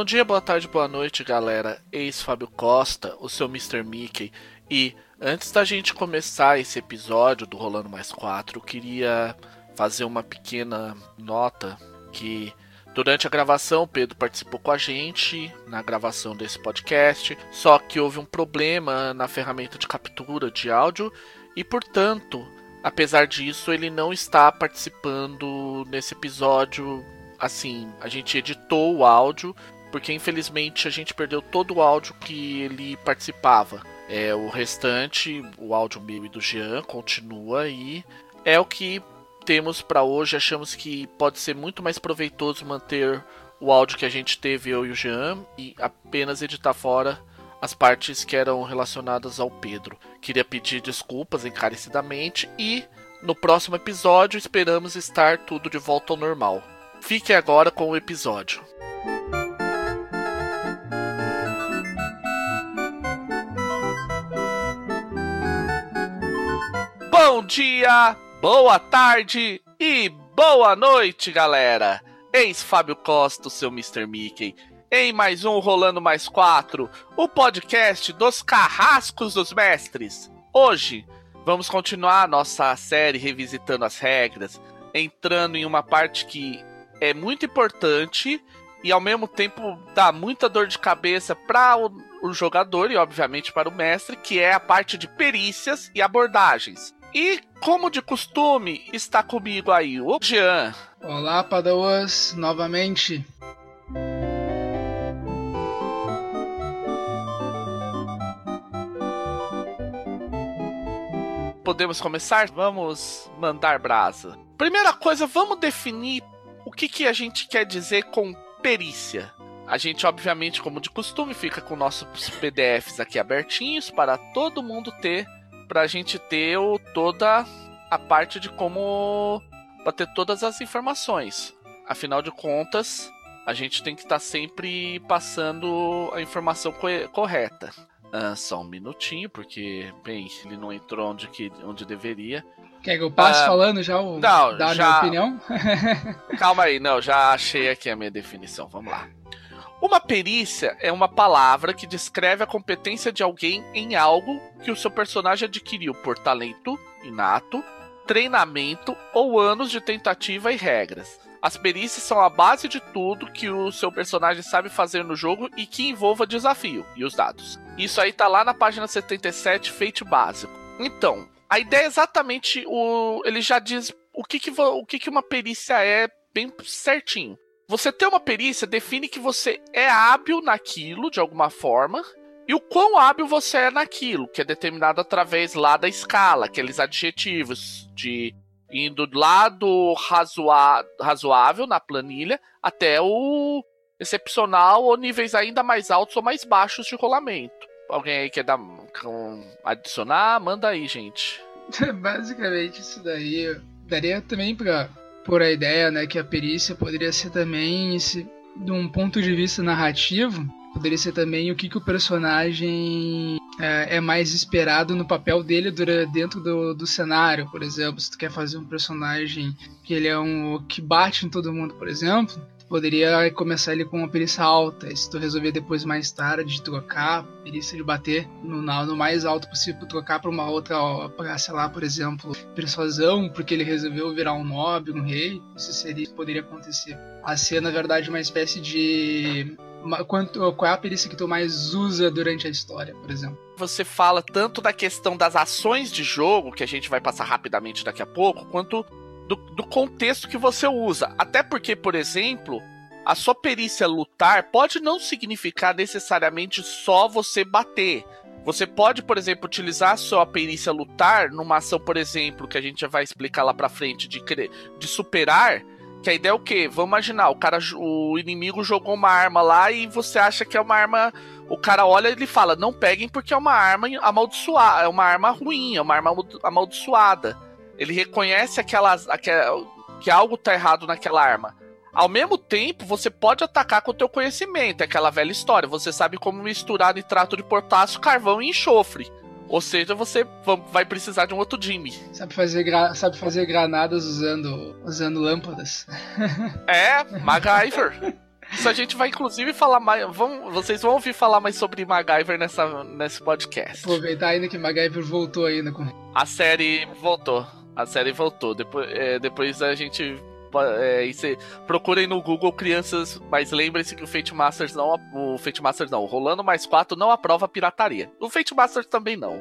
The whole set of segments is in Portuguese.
Bom dia, boa tarde, boa noite, galera. Ex Fábio Costa, o seu Mr. Mickey. E antes da gente começar esse episódio do Rolando Mais 4, eu queria fazer uma pequena nota que durante a gravação Pedro participou com a gente na gravação desse podcast, só que houve um problema na ferramenta de captura de áudio e, portanto, apesar disso, ele não está participando nesse episódio. Assim, a gente editou o áudio porque infelizmente a gente perdeu todo o áudio que ele participava. É, o restante, o áudio meu e do Jean, continua aí. É o que temos para hoje. Achamos que pode ser muito mais proveitoso manter o áudio que a gente teve, eu e o Jean, e apenas editar fora as partes que eram relacionadas ao Pedro. Queria pedir desculpas encarecidamente e no próximo episódio esperamos estar tudo de volta ao normal. Fique agora com o episódio. Bom dia, boa tarde e boa noite, galera! Eis Fábio Costa, o seu Mr. Mickey, em mais um Rolando Mais 4, o podcast dos carrascos dos mestres. Hoje, vamos continuar nossa série revisitando as regras, entrando em uma parte que é muito importante e ao mesmo tempo dá muita dor de cabeça para o, o jogador e obviamente para o mestre, que é a parte de perícias e abordagens. E, como de costume, está comigo aí o Jean. Olá, Padawans, novamente. Podemos começar? Vamos mandar brasa. Primeira coisa, vamos definir o que, que a gente quer dizer com perícia. A gente, obviamente, como de costume, fica com nossos PDFs aqui abertinhos para todo mundo ter pra gente ter o, toda a parte de como pra ter todas as informações. Afinal de contas, a gente tem que estar tá sempre passando a informação co correta. Ah, só um minutinho, porque, bem, ele não entrou onde, que, onde deveria. Quer que eu passe ah, falando já o, não, dar já... minha opinião? Calma aí, não, já achei aqui a minha definição. Vamos lá. Uma perícia é uma palavra que descreve a competência de alguém em algo que o seu personagem adquiriu por talento inato, treinamento ou anos de tentativa e regras. As perícias são a base de tudo que o seu personagem sabe fazer no jogo e que envolva desafio e os dados. Isso aí tá lá na página 77, feito básico. Então, a ideia é exatamente o. Ele já diz o que, que, o que, que uma perícia é bem certinho. Você ter uma perícia define que você é hábil naquilo de alguma forma e o quão hábil você é naquilo, que é determinado através lá da escala, aqueles adjetivos de indo lá do razoa, razoável na planilha até o excepcional ou níveis ainda mais altos ou mais baixos de rolamento. Alguém aí quer dar um, adicionar? Manda aí, gente. Basicamente isso daí daria também para por a ideia né, que a perícia poderia ser também, esse, de um ponto de vista narrativo, poderia ser também o que, que o personagem é, é mais esperado no papel dele dentro do, do cenário, por exemplo, se tu quer fazer um personagem que ele é um que bate em todo mundo, por exemplo, poderia começar ele com uma perícia alta. E se tu resolver depois mais tarde trocar perícia de bater no, no mais alto possível, trocar para uma outra, para sei lá, por exemplo, persuasão, porque ele resolveu virar um nobre, um rei, isso seria poderia acontecer. A ser na verdade uma espécie de Quanto, qual é a perícia que tu mais usa durante a história, por exemplo? Você fala tanto da questão das ações de jogo, que a gente vai passar rapidamente daqui a pouco, quanto do, do contexto que você usa. Até porque, por exemplo, a sua perícia lutar pode não significar necessariamente só você bater. Você pode, por exemplo, utilizar a sua perícia lutar numa ação, por exemplo, que a gente já vai explicar lá pra frente, de, de superar. Que a ideia é o quê? Vamos imaginar, o cara, o inimigo jogou uma arma lá e você acha que é uma arma. O cara olha e ele fala: não peguem porque é uma arma amaldiçoada, é uma arma ruim, é uma arma amaldiçoada. Ele reconhece aquelas, aquela, que algo tá errado naquela arma. Ao mesmo tempo, você pode atacar com o teu conhecimento, é aquela velha história. Você sabe como misturar nitrato de potássio, carvão e enxofre. Ou seja, você vai precisar de um outro Jimmy. Sabe fazer, sabe fazer granadas usando, usando lâmpadas. É, MacGyver. Isso a gente vai inclusive falar mais. Vão, vocês vão ouvir falar mais sobre MacGyver nessa, nesse podcast. Aproveitar ainda que MacGyver voltou ainda com. A série voltou. A série voltou. Depois, é, depois a gente. É, procurem no Google crianças, mas lembrem-se que o Fate Masters não. O Fate Masters não. O Rolando mais 4 não aprova pirataria. O Fate Masters também não.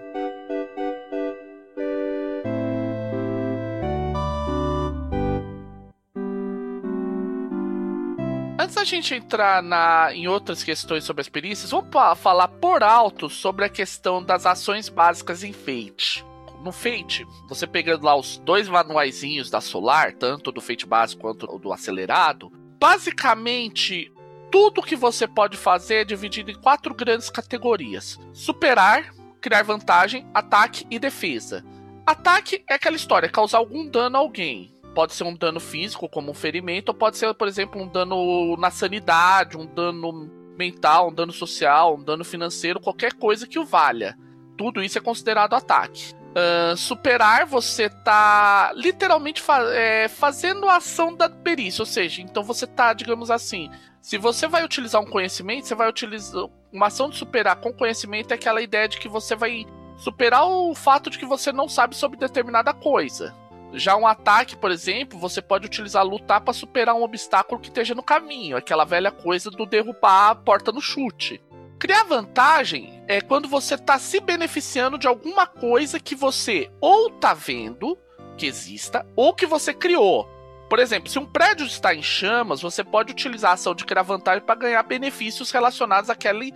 Antes da gente entrar na, em outras questões sobre as perícias, vamos falar por alto sobre a questão das ações básicas em Fate. No Fate, você pegando lá os dois manuaizinhos da Solar, tanto do Fate básico quanto do acelerado, basicamente tudo que você pode fazer é dividido em quatro grandes categorias: superar, criar vantagem, ataque e defesa. Ataque é aquela história, causar algum dano a alguém pode ser um dano físico, como um ferimento, ou pode ser, por exemplo, um dano na sanidade, um dano mental, um dano social, um dano financeiro, qualquer coisa que o valha. Tudo isso é considerado ataque. Uh, superar, você tá literalmente fa é, fazendo a ação da perícia, ou seja, então você tá, digamos assim, se você vai utilizar um conhecimento, você vai utilizar uma ação de superar com conhecimento é aquela ideia de que você vai superar o fato de que você não sabe sobre determinada coisa. Já um ataque, por exemplo, você pode utilizar lutar para superar um obstáculo que esteja no caminho, aquela velha coisa do derrubar a porta no chute. Criar vantagem é quando você está se beneficiando de alguma coisa que você ou está vendo que exista ou que você criou. Por exemplo, se um prédio está em chamas, você pode utilizar a ação de criar vantagem para ganhar benefícios relacionados àquele,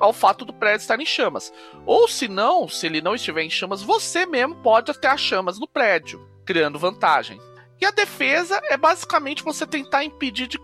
ao fato do prédio estar em chamas. Ou se não, se ele não estiver em chamas, você mesmo pode ter as chamas no prédio criando vantagem. E a defesa é basicamente você tentar impedir de,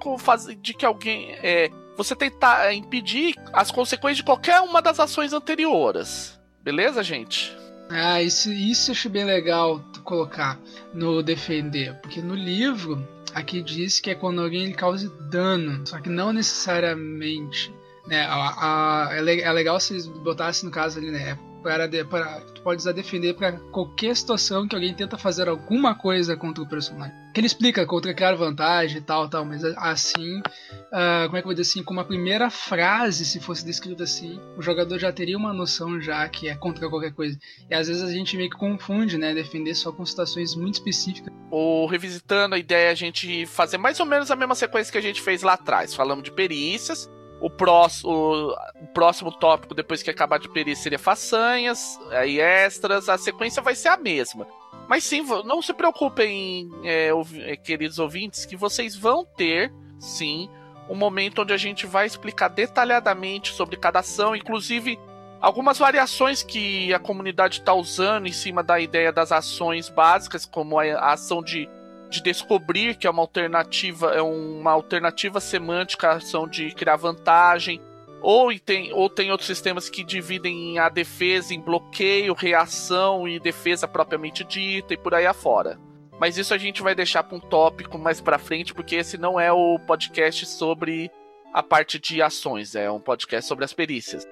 de que alguém. É, você tentar é, impedir as consequências de qualquer uma das ações anteriores. Beleza, gente? Ah, isso, isso eu acho bem legal colocar no defender. Porque no livro, aqui diz que é quando alguém cause dano. Só que não necessariamente. Né, a, a, é, é legal se botasse no caso ali, né? Para, para tu pode usar defender para qualquer situação que alguém tenta fazer alguma coisa contra o personagem. Que ele explica contra criar vantagem e tal, tal, mas assim, uh, como é que eu vou dizer assim, com uma primeira frase, se fosse descrito assim, o jogador já teria uma noção já que é contra qualquer coisa. E às vezes a gente meio que confunde, né, defender só com situações muito específicas. Ou revisitando a ideia a gente fazer mais ou menos a mesma sequência que a gente fez lá atrás. Falamos de perícias, o, próximo, o, próximo tópico, depois que acabar de perir, seria façanhas, aí extras. A sequência vai ser a mesma. Mas sim, não se preocupem, é, é, queridos ouvintes, que vocês vão ter, sim, um momento onde a gente vai explicar detalhadamente sobre cada ação, inclusive algumas variações que a comunidade está usando em cima da ideia das ações básicas, como a ação de de descobrir que é uma alternativa, é uma alternativa semântica ação de criar vantagem. Ou tem, ou tem outros sistemas que dividem a defesa em bloqueio, reação e defesa propriamente dita e por aí afora. Mas isso a gente vai deixar para um tópico mais para frente, porque esse não é o podcast sobre a parte de ações, é um podcast sobre as perícias.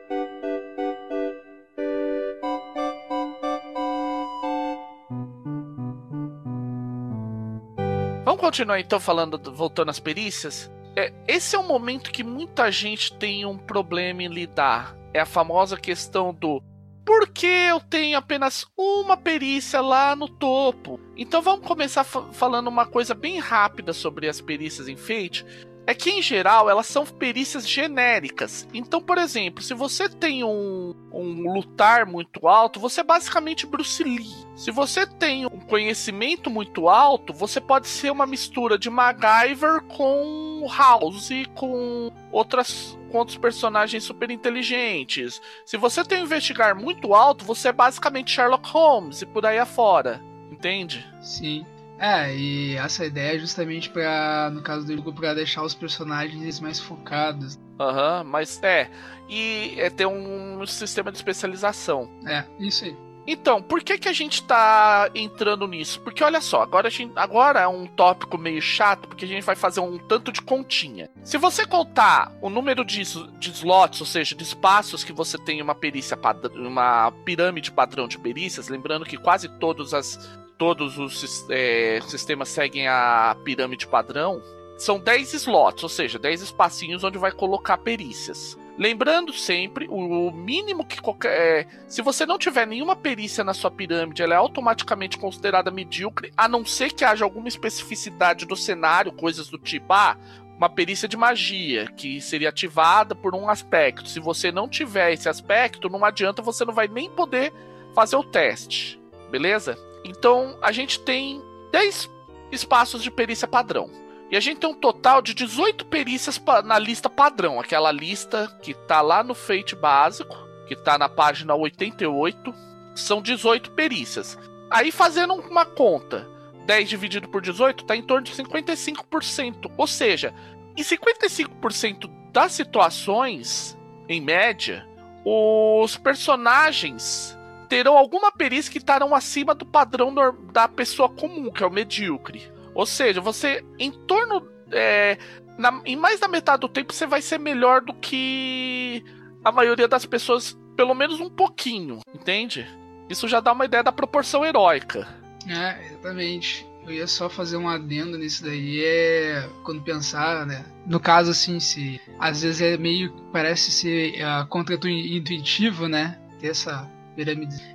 Vamos continuar então falando, voltando às perícias. É, esse é um momento que muita gente tem um problema em lidar. É a famosa questão do por que eu tenho apenas uma perícia lá no topo? Então vamos começar falando uma coisa bem rápida sobre as perícias em Fate, é que em geral elas são perícias genéricas. Então, por exemplo, se você tem um, um lutar muito alto, você é basicamente Bruce Lee. Se você tem um conhecimento muito alto, você pode ser uma mistura de MacGyver com House, com outras com outros personagens super inteligentes. Se você tem um investigar muito alto, você é basicamente Sherlock Holmes e por aí afora. Entende? Sim. É, e essa ideia é justamente para no caso do jogo, para deixar os personagens mais focados. Aham, uhum, mas é. E é ter um sistema de especialização. É, isso aí. Então, por que, que a gente tá entrando nisso? Porque olha só, agora, a gente, agora é um tópico meio chato, porque a gente vai fazer um tanto de continha. Se você contar o número de, de slots, ou seja, de espaços que você tem uma perícia, uma pirâmide padrão de perícias, lembrando que quase todas as todos os é, sistemas seguem a pirâmide padrão. são 10 slots, ou seja, 10 espacinhos onde vai colocar perícias. Lembrando sempre, o mínimo que qualquer. É, se você não tiver nenhuma perícia na sua pirâmide, ela é automaticamente considerada medíocre, a não ser que haja alguma especificidade do cenário, coisas do tipo, ah, uma perícia de magia, que seria ativada por um aspecto. Se você não tiver esse aspecto, não adianta, você não vai nem poder fazer o teste. Beleza? Então a gente tem 10 espaços de perícia padrão. E a gente tem um total de 18 perícias na lista padrão, aquela lista que tá lá no Fate básico, que tá na página 88, são 18 perícias. Aí fazendo uma conta, 10 dividido por 18 tá em torno de 55%, ou seja, em 55% das situações, em média, os personagens terão alguma perícia que estarão acima do padrão da pessoa comum, que é o medíocre. Ou seja, você, em torno. É, na, em mais da metade do tempo, você vai ser melhor do que a maioria das pessoas, pelo menos um pouquinho, entende? Isso já dá uma ideia da proporção heróica. É, exatamente. Eu ia só fazer um adendo nisso daí, é quando pensar, né? No caso, assim, se às vezes é meio. parece ser uh, contra-intuitivo, né? Ter essa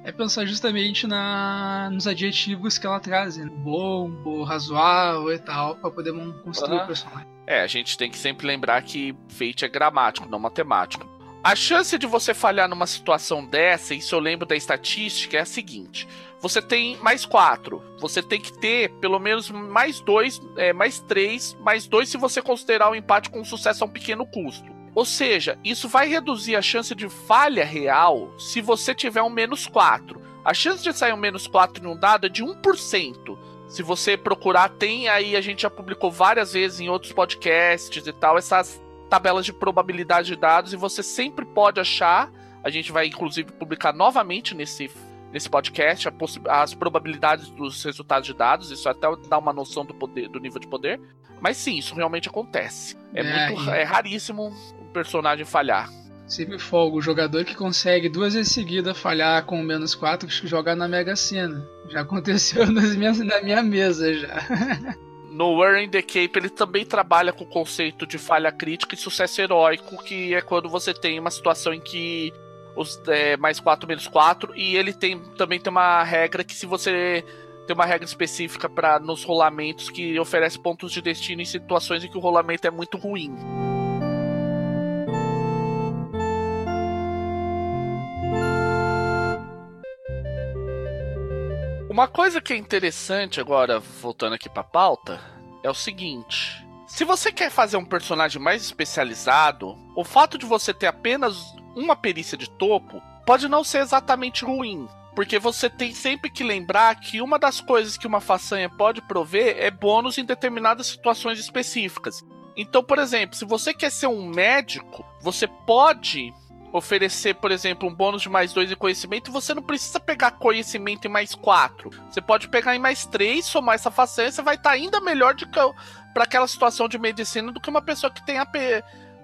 é pensar justamente na, nos adjetivos que ela traz, né? bom, bom, razoável e tal, para poder construir uhum. o personagem. É, a gente tem que sempre lembrar que Fate é gramático, não matemático. A chance de você falhar numa situação dessa, isso eu lembro da estatística, é a seguinte: você tem mais quatro, você tem que ter pelo menos mais dois, é, mais três, mais dois se você considerar o empate com sucesso a um pequeno custo. Ou seja, isso vai reduzir a chance de falha real se você tiver um menos 4. A chance de sair um menos 4 em um dado é de 1%. Se você procurar, tem aí, a gente já publicou várias vezes em outros podcasts e tal, essas tabelas de probabilidade de dados e você sempre pode achar. A gente vai inclusive publicar novamente nesse, nesse podcast as probabilidades dos resultados de dados, isso até dá uma noção do poder, do nível de poder. Mas sim, isso realmente acontece. É, é muito é raríssimo personagem falhar. Sempre folga. O jogador que consegue duas vezes seguidas falhar com menos 4 jogar na Mega Sena. Já aconteceu nas minhas, na minha mesa já. no Wearing the Cape ele também trabalha com o conceito de falha crítica e sucesso heróico, que é quando você tem uma situação em que os é, mais 4 menos 4, e ele tem também tem uma regra que se você tem uma regra específica para nos rolamentos que oferece pontos de destino em situações em que o rolamento é muito ruim. Uma coisa que é interessante agora, voltando aqui pra pauta, é o seguinte. Se você quer fazer um personagem mais especializado, o fato de você ter apenas uma perícia de topo pode não ser exatamente ruim. Porque você tem sempre que lembrar que uma das coisas que uma façanha pode prover é bônus em determinadas situações específicas. Então, por exemplo, se você quer ser um médico, você pode oferecer, por exemplo, um bônus de mais dois em conhecimento, você não precisa pegar conhecimento em mais quatro. Você pode pegar em mais três, somar essa façanha, você vai estar tá ainda melhor para aquela situação de medicina do que uma pessoa que tem, a,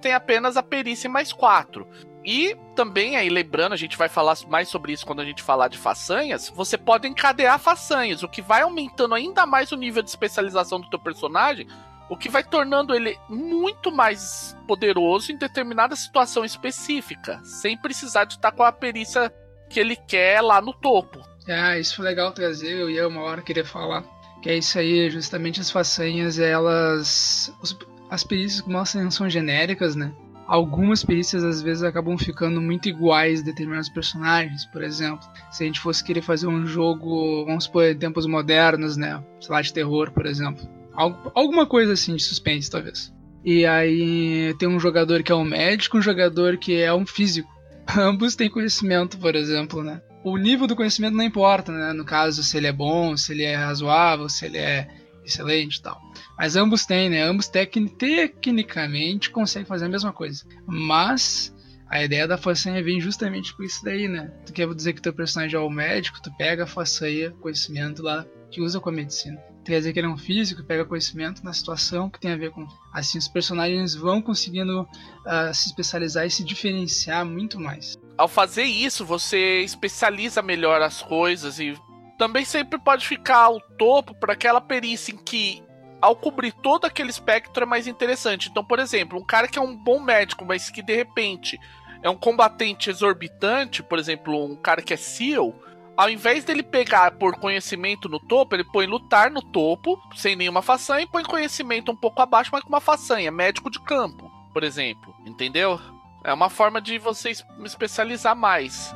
tem apenas a perícia em mais quatro. E também aí, lembrando, a gente vai falar mais sobre isso quando a gente falar de façanhas, você pode encadear façanhas, o que vai aumentando ainda mais o nível de especialização do teu personagem, o que vai tornando ele muito mais poderoso em determinada situação específica, sem precisar de estar com a perícia que ele quer lá no topo. Ah, isso foi legal trazer, eu ia uma hora querer falar. Que é isso aí, justamente as façanhas, elas. Os, as perícias que mostram são genéricas, né? Algumas perícias às vezes acabam ficando muito iguais a determinados personagens, por exemplo. Se a gente fosse querer fazer um jogo, vamos supor, em tempos modernos, né? Sei lá, de terror, por exemplo alguma coisa assim de suspense, talvez. E aí tem um jogador que é um médico, um jogador que é um físico. Ambos têm conhecimento, por exemplo, né? O nível do conhecimento não importa, né? No caso, se ele é bom, se ele é razoável, se ele é excelente e tal. Mas ambos têm, né? Ambos tec tecnicamente conseguem fazer a mesma coisa. Mas a ideia da façanha vem justamente por isso daí, né? Tu quer dizer que teu personagem é o médico, tu pega a façanha, conhecimento lá, que usa com a medicina. Quer dizer que ele é um físico, pega conhecimento na situação que tem a ver com. Assim, os personagens vão conseguindo uh, se especializar e se diferenciar muito mais. Ao fazer isso, você especializa melhor as coisas e também sempre pode ficar ao topo para aquela perícia em que ao cobrir todo aquele espectro é mais interessante. Então, por exemplo, um cara que é um bom médico, mas que de repente é um combatente exorbitante, por exemplo, um cara que é SEAL, ao invés dele pegar por conhecimento no topo, ele põe lutar no topo, sem nenhuma façanha, e põe conhecimento um pouco abaixo, mas com uma façanha, médico de campo, por exemplo. Entendeu? É uma forma de você especializar mais.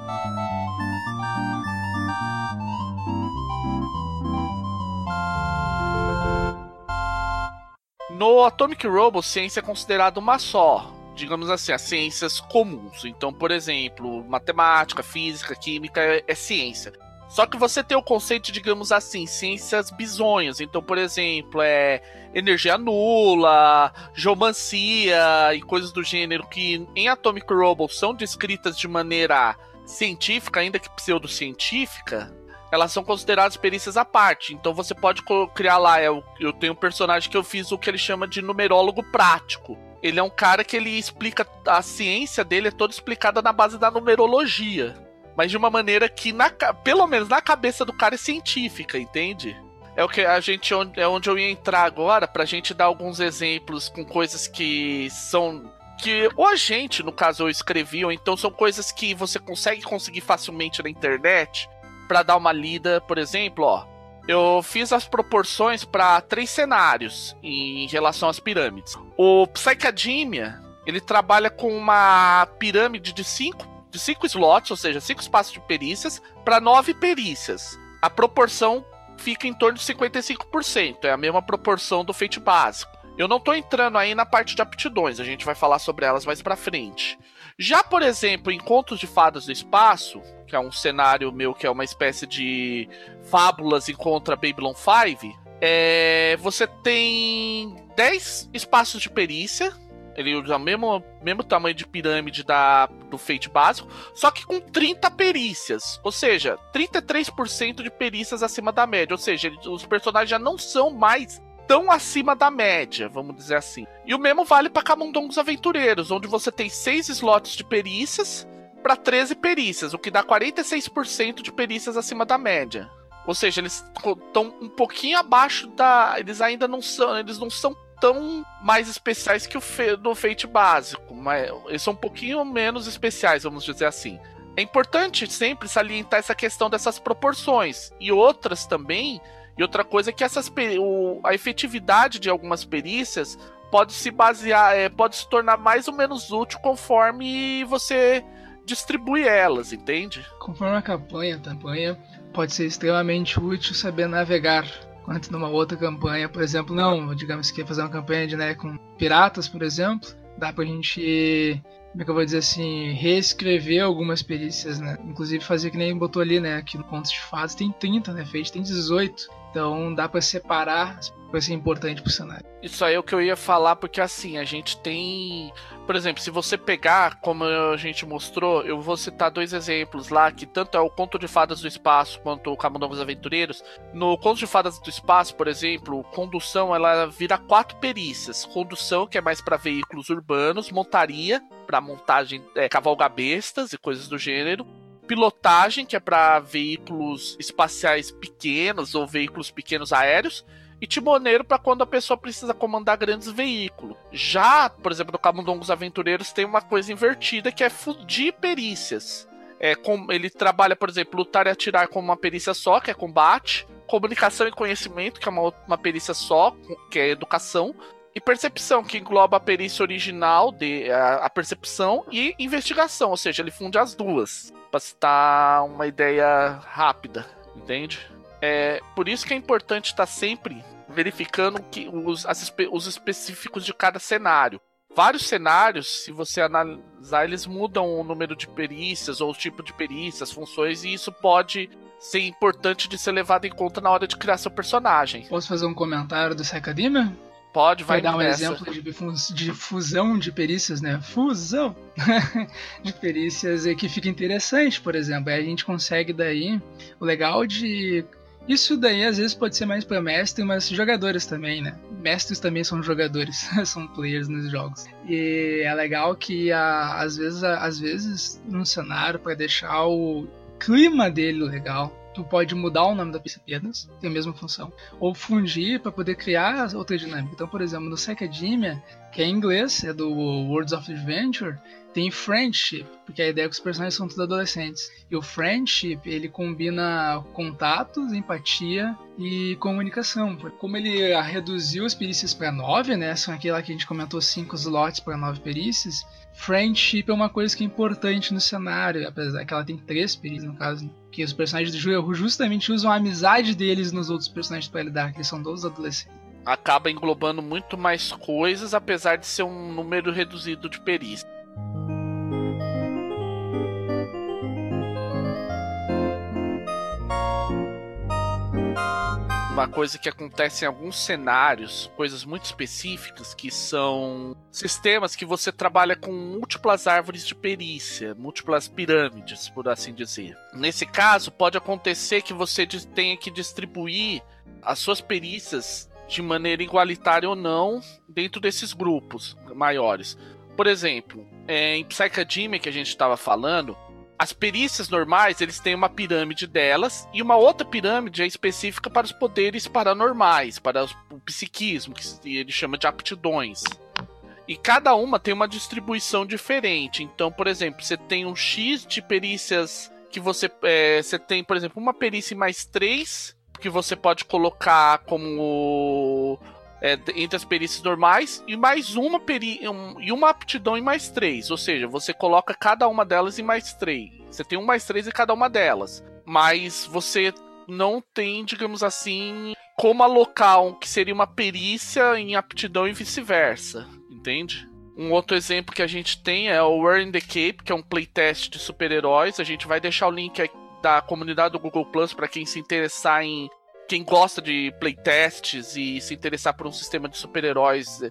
No Atomic Robo, ciência é considerada uma só. Digamos assim, as ciências comuns. Então, por exemplo, matemática, física, química é, é ciência. Só que você tem o conceito, digamos assim, ciências bizonhas. Então, por exemplo, é energia nula, geomancia e coisas do gênero que em Atomic Robo são descritas de maneira científica, ainda que pseudocientífica, elas são consideradas perícias à parte. Então você pode criar lá, eu, eu tenho um personagem que eu fiz o que ele chama de numerólogo prático. Ele é um cara que ele explica a ciência dele é toda explicada na base da numerologia, mas de uma maneira que na, pelo menos na cabeça do cara é científica, entende? É o que a gente é onde eu ia entrar agora pra gente dar alguns exemplos com coisas que são que ou a gente, no caso, eu escrevi, ou então são coisas que você consegue conseguir facilmente na internet para dar uma lida, por exemplo, ó. Eu fiz as proporções para três cenários em relação às pirâmides. O Psychademia, ele trabalha com uma pirâmide de cinco, de cinco slots, ou seja, cinco espaços de perícias, para nove perícias. A proporção fica em torno de 55%, é a mesma proporção do feito básico. Eu não estou entrando aí na parte de aptidões, a gente vai falar sobre elas mais para frente. Já, por exemplo, em Contos de Fadas do Espaço, que é um cenário meu que é uma espécie de fábulas contra Babylon 5, é, você tem 10 espaços de perícia. Ele usa o mesmo, mesmo tamanho de pirâmide da, do Fate básico, só que com 30 perícias. Ou seja, 33% de perícias acima da média. Ou seja, os personagens já não são mais tão acima da média, vamos dizer assim. E o mesmo vale para Camundongos Aventureiros, onde você tem 6 slots de perícias para 13 perícias, o que dá 46% de perícias acima da média. Ou seja, eles estão um pouquinho abaixo da. Eles ainda não são. Eles não são tão mais especiais que o fe, do básico, mas eles são um pouquinho menos especiais, vamos dizer assim. É importante sempre salientar essa questão dessas proporções. E outras também. E outra coisa é que essas, o, a efetividade de algumas perícias pode se basear, é, pode se tornar mais ou menos útil conforme você distribui elas, entende? Conforme a campanha, a campanha pode ser extremamente útil saber navegar. Quanto numa outra campanha, por exemplo, não, digamos que fazer uma campanha de né, com piratas, por exemplo, dá pra gente, como é que eu vou dizer assim, reescrever algumas perícias, né? Inclusive fazer que nem botou ali, né? Aqui no Contos de Fadas tem 30, né? Fez tem 18. Então dá para separar vai ser importante pro cenário. Isso aí é o que eu ia falar, porque assim, a gente tem. Por exemplo, se você pegar, como a gente mostrou, eu vou citar dois exemplos lá, que tanto é o Conto de Fadas do Espaço quanto o Camundongos Aventureiros. No Conto de Fadas do Espaço, por exemplo, condução ela vira quatro perícias. Condução, que é mais para veículos urbanos, montaria, para montagem, é, cavalgar bestas e coisas do gênero pilotagem, que é para veículos espaciais pequenos ou veículos pequenos aéreos, e timoneiro para quando a pessoa precisa comandar grandes veículos. Já, por exemplo, no Camundongos Aventureiros tem uma coisa invertida que é fudir perícias. É, com, ele trabalha, por exemplo, lutar e atirar como uma perícia só, que é combate, comunicação e conhecimento, que é uma, uma perícia só, que é educação, e percepção, que engloba a perícia original, de, a, a percepção, e investigação, ou seja, ele funde as duas, para citar uma ideia rápida, entende? É, por isso que é importante estar sempre verificando que os, as, os específicos de cada cenário. Vários cenários, se você analisar, eles mudam o número de perícias ou o tipo de perícias, funções, e isso pode ser importante de ser levado em conta na hora de criar seu personagem. Posso fazer um comentário do Academia? Pode, vai, dar um exemplo de, de, fusão de perícias, né? Fusão de perícias que fica interessante, por exemplo. Aí a gente consegue daí. O legal de isso daí às vezes pode ser mais para mestre, mas jogadores também, né? Mestres também são jogadores, são players nos jogos. E é legal que às vezes, às vezes no cenário para deixar o clima dele legal, tu pode mudar o nome da perícia apenas, tem a mesma função, ou fundir para poder criar outra dinâmica. Então, por exemplo, no Secademia, que é em inglês, é do Words of Adventure, tem friendship, porque a ideia é que os personagens são todos adolescentes. E o friendship, ele combina contatos, empatia e comunicação. Como ele reduziu as perícias para nove, né? São aquela que a gente comentou cinco slots para nove perícias. Friendship é uma coisa que é importante no cenário, apesar que ela tem três perícias no caso. Que os personagens do jogo justamente usam a amizade deles nos outros personagens para lidar, que são todos adolescentes acaba englobando muito mais coisas, apesar de ser um número reduzido de perícias. Uma coisa que acontece em alguns cenários, coisas muito específicas, que são sistemas que você trabalha com múltiplas árvores de perícia, múltiplas pirâmides, por assim dizer. Nesse caso, pode acontecer que você tenha que distribuir as suas perícias de maneira igualitária ou não dentro desses grupos maiores. Por exemplo, é, em Psychedemia que a gente estava falando, as perícias normais, eles têm uma pirâmide delas e uma outra pirâmide é específica para os poderes paranormais, para o psiquismo, que ele chama de aptidões. E cada uma tem uma distribuição diferente. Então, por exemplo, você tem um X de perícias que você, é, você tem, por exemplo, uma perícia mais três que você pode colocar como é, entre as perícias normais e mais uma peri um, e uma aptidão em mais três. Ou seja, você coloca cada uma delas em mais três. Você tem um mais três em cada uma delas. Mas você não tem, digamos assim, como alocar um que seria uma perícia em aptidão e vice-versa. Entende? Um outro exemplo que a gente tem é o We're in the Cape, que é um playtest de super-heróis. A gente vai deixar o link da comunidade do Google Plus para quem se interessar em quem gosta de playtests e se interessar por um sistema de super-heróis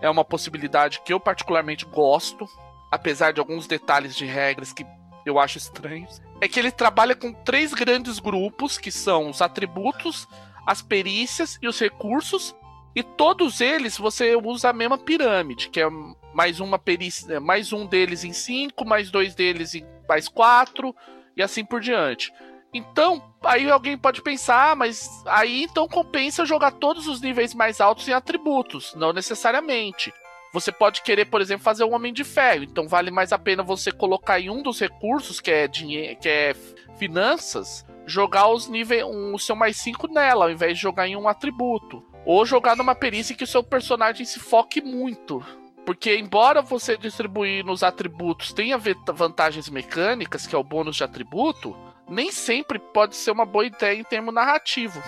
é uma possibilidade que eu particularmente gosto, apesar de alguns detalhes de regras que eu acho estranhos. É que ele trabalha com três grandes grupos, que são os atributos, as perícias e os recursos, e todos eles você usa a mesma pirâmide, que é mais uma perícia, mais um deles em cinco, mais dois deles em mais quatro, e assim por diante. Então, aí alguém pode pensar, ah, mas aí então compensa jogar todos os níveis mais altos em atributos. Não necessariamente. Você pode querer, por exemplo, fazer um Homem de Ferro. Então vale mais a pena você colocar em um dos recursos, que é dinheiro, que é finanças, jogar os níveis, um, o seu mais 5 nela, ao invés de jogar em um atributo. Ou jogar numa perícia que o seu personagem se foque muito. Porque, embora você distribuir nos atributos tenha vantagens mecânicas, que é o bônus de atributo, nem sempre pode ser uma boa ideia em termo narrativo.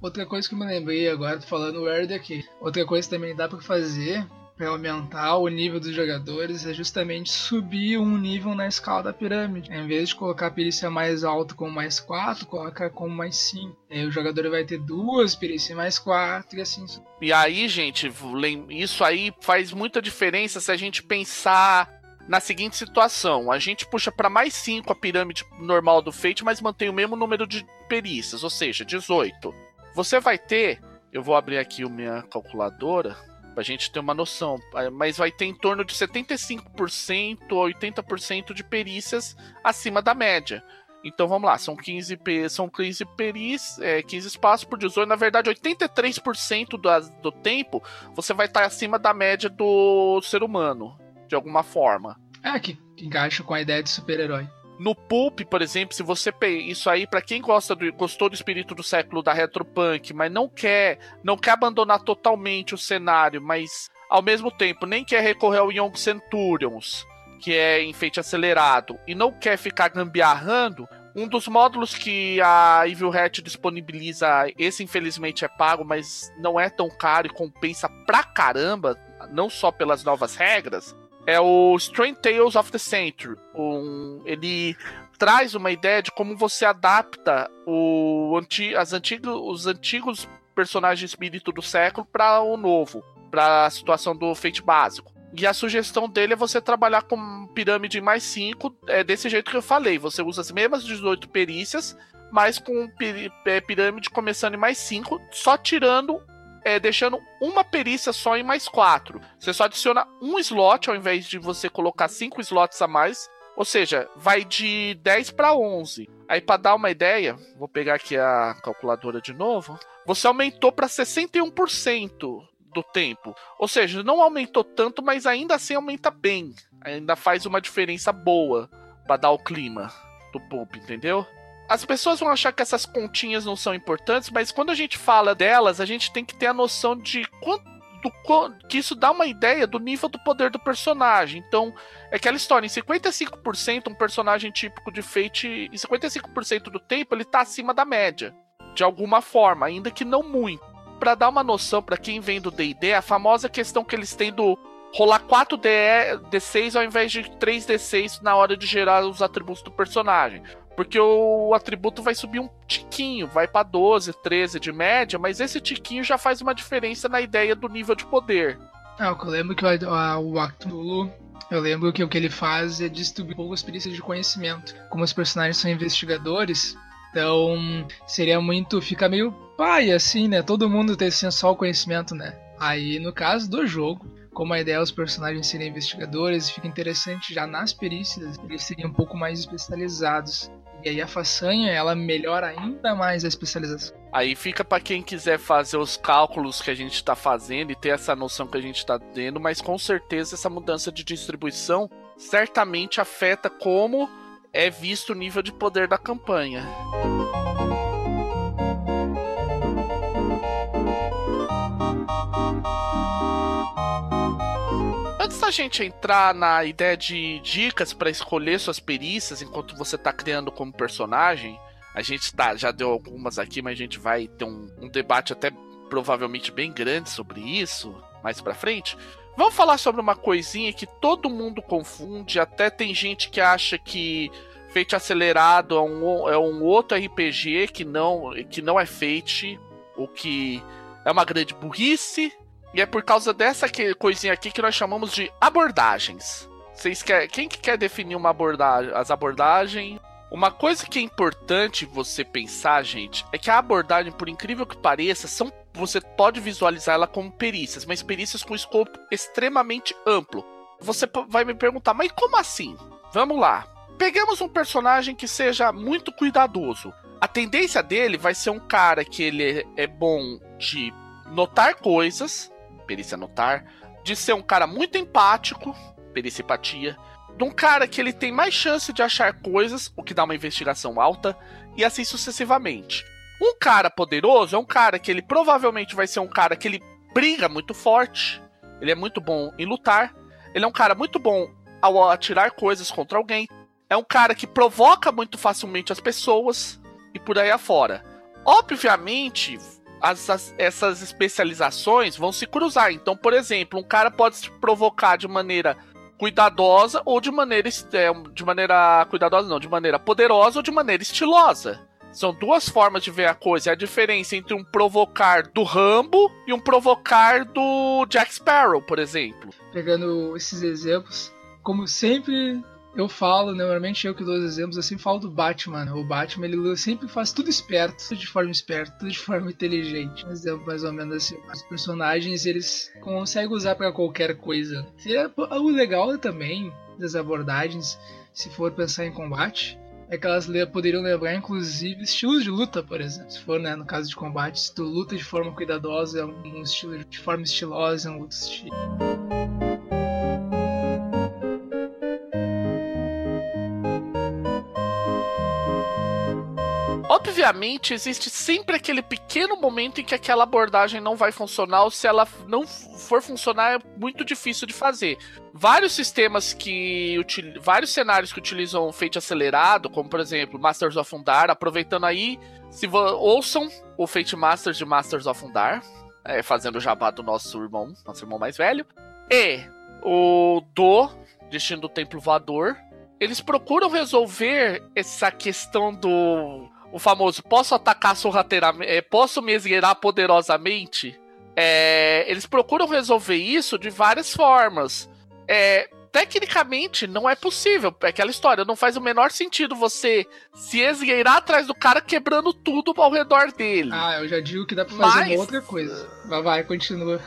Outra coisa que eu me lembrei agora, tô falando Word aqui. Outra coisa também dá para fazer para aumentar o nível dos jogadores é justamente subir um nível na escala da pirâmide. Em vez de colocar a perícia mais alta com mais 4, coloca com mais 5. Aí o jogador vai ter duas perícias mais 4 e assim. E aí, gente, isso aí faz muita diferença se a gente pensar na seguinte situação: a gente puxa para mais 5 a pirâmide normal do Fate, mas mantém o mesmo número de perícias, ou seja, 18. Você vai ter, eu vou abrir aqui a minha calculadora Pra gente ter uma noção. É, mas vai ter em torno de 75% a 80% de perícias acima da média. Então vamos lá, são 15, são 15 peris, é, 15 espaços por 18. Na verdade, 83% do, do tempo você vai estar acima da média do ser humano, de alguma forma. É, que encaixa com a ideia de super-herói. No Pulp, por exemplo, se você isso aí para quem gosta do gostou do espírito do século da retropunk, mas não quer, não quer abandonar totalmente o cenário, mas ao mesmo tempo nem quer recorrer ao Young Centurions, que é enfeite acelerado, e não quer ficar gambiarrando, um dos módulos que a Evil Hat disponibiliza, esse infelizmente é pago, mas não é tão caro e compensa pra caramba, não só pelas novas regras, é o Strange Tales of the Century. Um, ele traz uma ideia de como você adapta o anti, as antigo, os antigos personagens espírito do século para o novo, para a situação do Fate básico. E a sugestão dele é você trabalhar com pirâmide mais 5, é desse jeito que eu falei. Você usa as mesmas 18 perícias, mas com é, pirâmide começando em mais 5, só tirando é, deixando uma perícia só em mais quatro. Você só adiciona um slot ao invés de você colocar cinco slots a mais. Ou seja, vai de 10 para 11. Aí, para dar uma ideia, vou pegar aqui a calculadora de novo. Você aumentou para 61% do tempo. Ou seja, não aumentou tanto, mas ainda assim aumenta bem. Ainda faz uma diferença boa para dar o clima do pulp, entendeu? As pessoas vão achar que essas continhas não são importantes, mas quando a gente fala delas, a gente tem que ter a noção de quanto que isso dá uma ideia do nível do poder do personagem. Então, é aquela história, em 55% um personagem típico de Fate, em 55% do tempo ele tá acima da média, de alguma forma, ainda que não muito. Para dar uma noção para quem vem do D&D, a famosa questão que eles têm do rolar 4 D6 ao invés de 3 D6 na hora de gerar os atributos do personagem. Porque o atributo vai subir um tiquinho, vai para 12, 13 de média, mas esse tiquinho já faz uma diferença na ideia do nível de poder. É, eu lembro que o, a, o Actulo, eu lembro que o que ele faz é distribuir pouco a experiência de conhecimento. Como os personagens são investigadores, então seria muito. fica meio pai assim, né? Todo mundo tem assim, só o conhecimento, né? Aí no caso do jogo, como a ideia é os personagens serem investigadores, fica interessante já nas perícias, eles seriam um pouco mais especializados. E aí a façanha, ela melhora ainda mais a especialização. Aí fica para quem quiser fazer os cálculos que a gente está fazendo e ter essa noção que a gente está tendo, mas com certeza essa mudança de distribuição certamente afeta como é visto o nível de poder da campanha. Gente entrar na ideia de dicas para escolher suas perícias enquanto você está criando como personagem, a gente tá, já deu algumas aqui, mas a gente vai ter um, um debate até provavelmente bem grande sobre isso mais para frente. Vamos falar sobre uma coisinha que todo mundo confunde, até tem gente que acha que Fate Acelerado é um, é um outro RPG que não, que não é Fate, o que é uma grande burrice, e é por causa dessa coisinha aqui que nós chamamos de abordagens. Vocês quer, quem que quer definir uma abordagem, as abordagens? Uma coisa que é importante você pensar, gente, é que a abordagem, por incrível que pareça, são você pode visualizar ela como perícias, mas perícias com escopo extremamente amplo. Você vai me perguntar, mas como assim? Vamos lá. Pegamos um personagem que seja muito cuidadoso. A tendência dele vai ser um cara que ele é bom de notar coisas, perícia notar, de ser um cara muito empático, perícia empatia, de um cara que ele tem mais chance de achar coisas, o que dá uma investigação alta, e assim sucessivamente. Um cara poderoso é um cara que ele provavelmente vai ser um cara que ele briga muito forte, ele é muito bom em lutar, ele é um cara muito bom ao atirar coisas contra alguém, é um cara que provoca muito facilmente as pessoas e por aí afora. Obviamente, as, as, essas especializações vão se cruzar. Então, por exemplo, um cara pode se provocar de maneira cuidadosa ou de maneira é, de maneira cuidadosa não, de maneira poderosa ou de maneira estilosa. São duas formas de ver a coisa. É a diferença entre um provocar do Rambo e um provocar do Jack Sparrow, por exemplo. Pegando esses exemplos, como sempre eu falo, né, normalmente eu que dou os exemplos, eu sempre falo do Batman. Né? O Batman ele sempre faz tudo esperto, tudo de forma esperta, tudo de forma inteligente. Um exemplo mais ou menos assim. Os personagens eles conseguem usar para qualquer coisa. Seria o legal também das abordagens, se for pensar em combate, é que elas poderiam lembrar inclusive estilos de luta, por exemplo. Se for, né, no caso de combate, se tu luta de forma cuidadosa, é um estilo de forma estilosa, é um outro estilo. Obviamente, existe sempre aquele pequeno momento em que aquela abordagem não vai funcionar, ou se ela não for funcionar, é muito difícil de fazer. Vários sistemas que. vários cenários que utilizam Fate acelerado, como por exemplo Masters of Undar, aproveitando aí, se ouçam o Fate Masters de Masters of Undar, é, fazendo o jabá do nosso irmão, nosso irmão mais velho, e o Do, Destino do Templo Voador, eles procuram resolver essa questão do o famoso posso atacar sorrateiramente, é, posso me esgueirar poderosamente, é, eles procuram resolver isso de várias formas. É, tecnicamente não é possível. É aquela história, não faz o menor sentido você se esgueirar atrás do cara quebrando tudo ao redor dele. Ah, eu já digo que dá pra fazer Mas... outra coisa. Vai, vai, continua.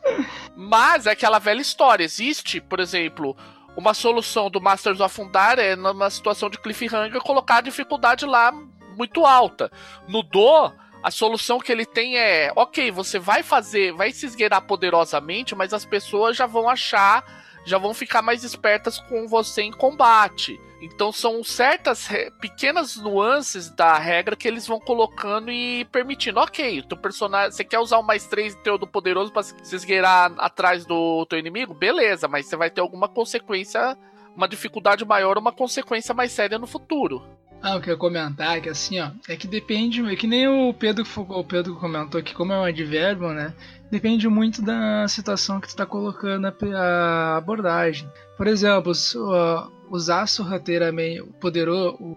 Mas é aquela velha história. Existe, por exemplo, uma solução do Masters of Undar é numa situação de cliffhanger colocar a dificuldade lá muito alta. No Do, a solução que ele tem é, ok, você vai fazer, vai se esgueirar poderosamente, mas as pessoas já vão achar, já vão ficar mais espertas com você em combate. Então são certas pequenas nuances da regra que eles vão colocando e permitindo. Ok, teu personagem, você quer usar o mais 3 teu do poderoso para se esgueirar atrás do teu inimigo? Beleza, mas você vai ter alguma consequência, uma dificuldade maior, uma consequência mais séria no futuro. Ah, eu queria comentar é que assim, ó, é que depende, é que nem o Pedro, o Pedro comentou que como é um advérbio, né, depende muito da situação que tu está colocando a, abordagem. Por exemplo, usar sorrateiramente, poderoso,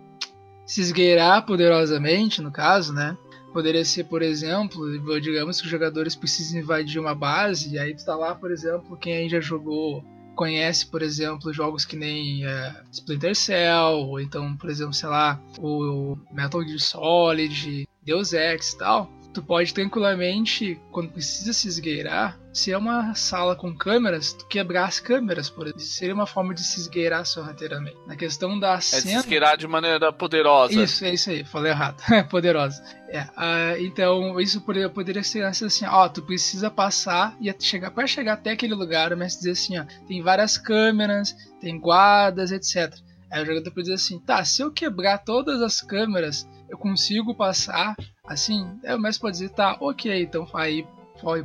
se esgueirar poderosamente, no caso, né, poderia ser, por exemplo, digamos que os jogadores precisam invadir uma base, e aí tu tá lá, por exemplo, quem aí já jogou conhece, por exemplo, jogos que nem é, Splinter Cell, ou então, por exemplo, sei lá, o Metal Gear Solid, Deus Ex e tal, tu pode tranquilamente, quando precisa se esgueirar, se é uma sala com câmeras, tu quebrar as câmeras, por exemplo. Seria uma forma de se esgueirar sorrateiramente. Na questão da é cena... se esgueirar de maneira poderosa. Isso, é isso aí, falei errado. poderosa. É, uh, então, isso poderia, poderia ser assim, ó, tu precisa passar e chegar, para chegar até aquele lugar, mas dizer assim, ó, tem várias câmeras, tem guardas, etc. Aí o jogador pode dizer assim, tá, se eu quebrar todas as câmeras, eu consigo passar, assim, é, mas pode dizer, tá, ok, então aí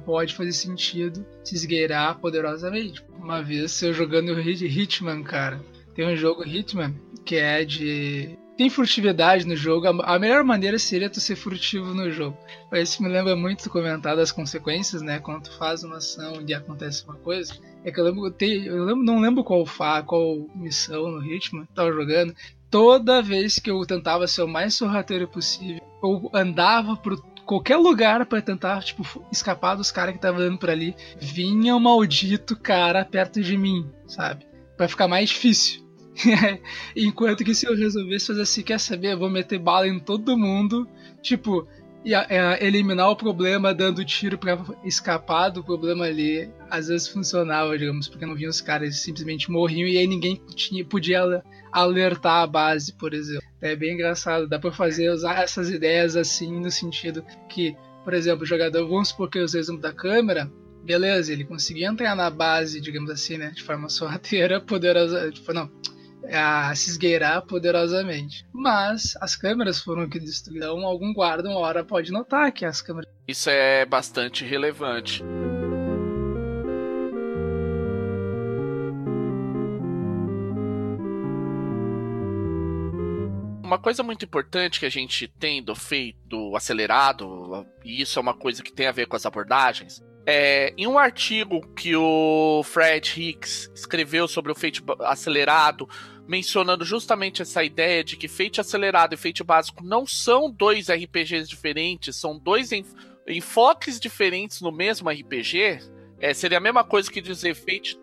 pode fazer sentido se esgueirar poderosamente. Uma vez eu jogando Hitman, cara, tem um jogo Hitman que é de tem furtividade no jogo, a melhor maneira seria tu ser furtivo no jogo. Isso me lembra muito do comentário das consequências, né? Quando tu faz uma ação e acontece uma coisa. É que eu lembro, eu lembro, não lembro qual fa, qual missão no ritmo, tava jogando. Toda vez que eu tentava ser o mais sorrateiro possível, eu andava por qualquer lugar para tentar, tipo, escapar dos caras que estavam andando por ali. Vinha o maldito cara perto de mim, sabe? Para ficar mais difícil. Enquanto que se eu resolvesse fazer assim, quer saber, eu vou meter bala em todo mundo, tipo, e é, eliminar o problema dando tiro para escapar do problema ali, às vezes funcionava, digamos, porque não vinham os caras simplesmente morriam e aí ninguém tinha, podia alertar a base, por exemplo. É bem engraçado, dá para fazer usar essas ideias assim no sentido que, por exemplo, o jogador, vamos supor que eu o exemplo da câmera, beleza, ele conseguia entrar na base, digamos assim, né, de forma sorrateira, poderosa, tipo, não, a se esgueirar poderosamente. Mas as câmeras foram que destruíram. Algum guarda uma hora pode notar que as câmeras. Isso é bastante relevante. Uma coisa muito importante que a gente tem do feito acelerado, e isso é uma coisa que tem a ver com as abordagens, é, em um artigo que o Fred Hicks escreveu sobre o feito acelerado, mencionando justamente essa ideia de que Fate Acelerado e Fate Básico não são dois RPGs diferentes, são dois enfoques diferentes no mesmo RPG. É, seria a mesma coisa que dizer Fate